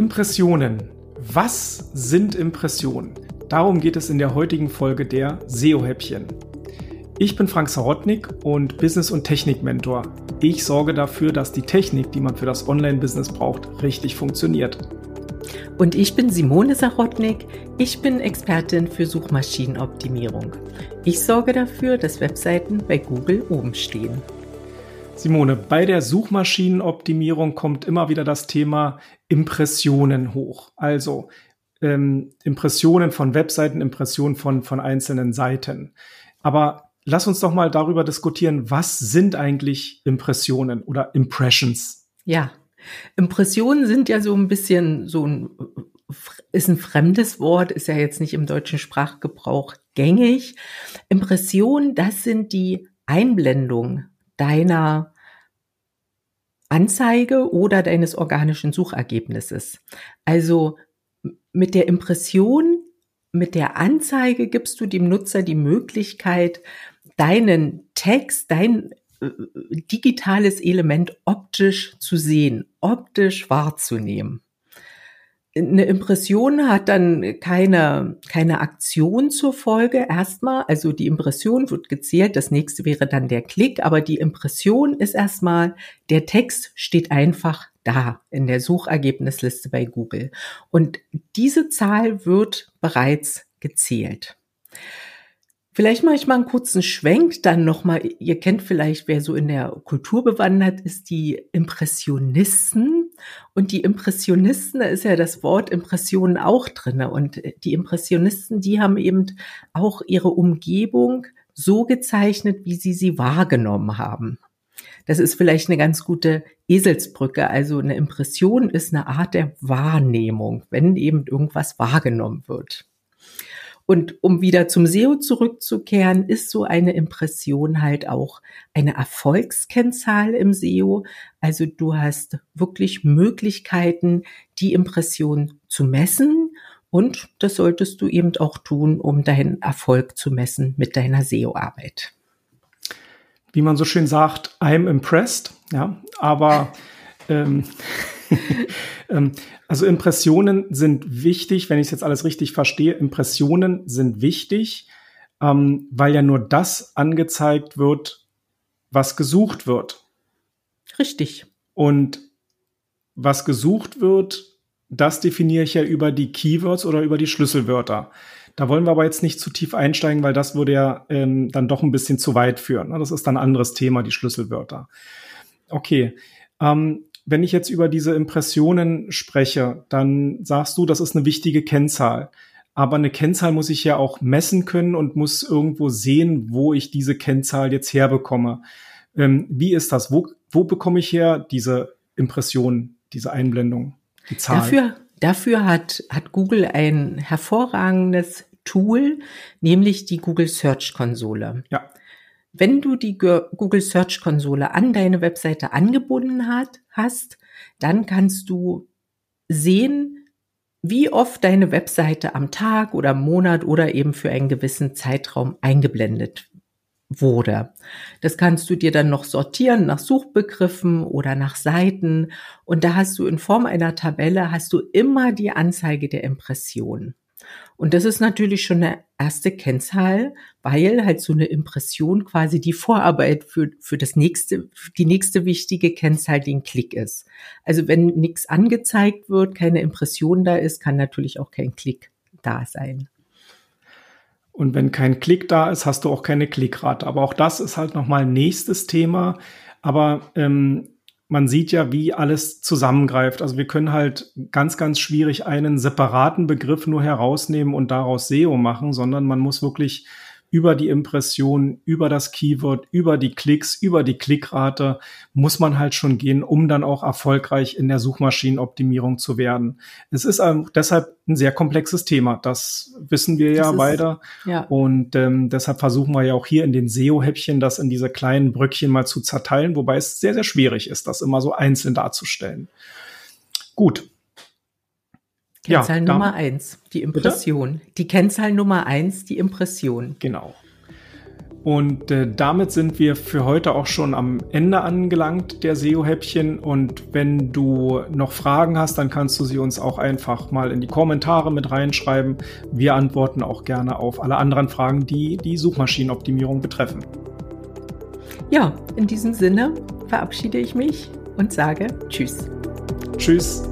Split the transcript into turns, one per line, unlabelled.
Impressionen. Was sind Impressionen? Darum geht es in der heutigen Folge der SEO-Häppchen. Ich bin Frank Sarotnik und Business- und Technik-Mentor. Ich sorge dafür, dass die Technik, die man für das Online-Business braucht, richtig funktioniert.
Und ich bin Simone Sarotnik. Ich bin Expertin für Suchmaschinenoptimierung. Ich sorge dafür, dass Webseiten bei Google oben stehen.
Simone, bei der Suchmaschinenoptimierung kommt immer wieder das Thema Impressionen hoch. Also ähm, Impressionen von Webseiten, Impressionen von, von einzelnen Seiten. Aber lass uns doch mal darüber diskutieren, was sind eigentlich Impressionen oder Impressions?
Ja, Impressionen sind ja so ein bisschen so ein ist ein fremdes Wort, ist ja jetzt nicht im deutschen Sprachgebrauch gängig. Impressionen, das sind die Einblendungen deiner Anzeige oder deines organischen Suchergebnisses. Also mit der Impression, mit der Anzeige gibst du dem Nutzer die Möglichkeit, deinen Text, dein äh, digitales Element optisch zu sehen, optisch wahrzunehmen eine Impression hat dann keine, keine Aktion zur Folge erstmal. Also die Impression wird gezählt, das nächste wäre dann der Klick, aber die Impression ist erstmal, der Text steht einfach da in der Suchergebnisliste bei Google. Und diese Zahl wird bereits gezählt. Vielleicht mache ich mal einen kurzen Schwenk, dann nochmal, ihr kennt vielleicht, wer so in der Kultur bewandert ist, die Impressionisten. Und die Impressionisten, da ist ja das Wort Impressionen auch drinne. Und die Impressionisten, die haben eben auch ihre Umgebung so gezeichnet, wie sie sie wahrgenommen haben. Das ist vielleicht eine ganz gute Eselsbrücke. Also eine Impression ist eine Art der Wahrnehmung, wenn eben irgendwas wahrgenommen wird. Und um wieder zum SEO zurückzukehren, ist so eine Impression halt auch eine Erfolgskennzahl im SEO. Also du hast wirklich Möglichkeiten, die Impression zu messen. Und das solltest du eben auch tun, um deinen Erfolg zu messen mit deiner SEO-Arbeit.
Wie man so schön sagt, I'm impressed. Ja, aber ähm, also Impressionen sind wichtig, wenn ich es jetzt alles richtig verstehe. Impressionen sind wichtig, ähm, weil ja nur das angezeigt wird, was gesucht wird.
Richtig.
Und was gesucht wird, das definiere ich ja über die Keywords oder über die Schlüsselwörter. Da wollen wir aber jetzt nicht zu tief einsteigen, weil das würde ja ähm, dann doch ein bisschen zu weit führen. Das ist dann ein anderes Thema, die Schlüsselwörter. Okay. Ähm, wenn ich jetzt über diese Impressionen spreche, dann sagst du, das ist eine wichtige Kennzahl. Aber eine Kennzahl muss ich ja auch messen können und muss irgendwo sehen, wo ich diese Kennzahl jetzt herbekomme. Ähm, wie ist das? Wo, wo bekomme ich her diese Impression, diese Einblendung,
die Zahl? Dafür, dafür hat, hat Google ein hervorragendes Tool, nämlich die Google Search Konsole. Ja. Wenn du die Google Search Konsole an deine Webseite angebunden hat, hast, dann kannst du sehen, wie oft deine Webseite am Tag oder Monat oder eben für einen gewissen Zeitraum eingeblendet wurde. Das kannst du dir dann noch sortieren nach Suchbegriffen oder nach Seiten und da hast du in Form einer Tabelle hast du immer die Anzeige der Impression. Und das ist natürlich schon eine erste Kennzahl, weil halt so eine Impression quasi die Vorarbeit für, für das nächste, die nächste wichtige Kennzahl den Klick ist. Also wenn nichts angezeigt wird, keine Impression da ist, kann natürlich auch kein Klick da sein.
Und wenn kein Klick da ist, hast du auch keine Klickrate. Aber auch das ist halt nochmal nächstes Thema. Aber ähm, man sieht ja, wie alles zusammengreift. Also wir können halt ganz, ganz schwierig einen separaten Begriff nur herausnehmen und daraus SEO machen, sondern man muss wirklich über die Impression, über das Keyword, über die Klicks, über die Klickrate muss man halt schon gehen, um dann auch erfolgreich in der Suchmaschinenoptimierung zu werden. Es ist deshalb ein sehr komplexes Thema. Das wissen wir ja beide. Ja. Und ähm, deshalb versuchen wir ja auch hier in den SEO-Häppchen das in diese kleinen Bröckchen mal zu zerteilen, wobei es sehr, sehr schwierig ist, das immer so einzeln darzustellen. Gut,
Kennzahl ja, Nummer eins, die Impression. Bitte? Die Kennzahl Nummer eins, die Impression.
Genau. Und äh, damit sind wir für heute auch schon am Ende angelangt der SEO-Häppchen. Und wenn du noch Fragen hast, dann kannst du sie uns auch einfach mal in die Kommentare mit reinschreiben. Wir antworten auch gerne auf alle anderen Fragen, die die Suchmaschinenoptimierung betreffen.
Ja, in diesem Sinne verabschiede ich mich und sage Tschüss.
Tschüss.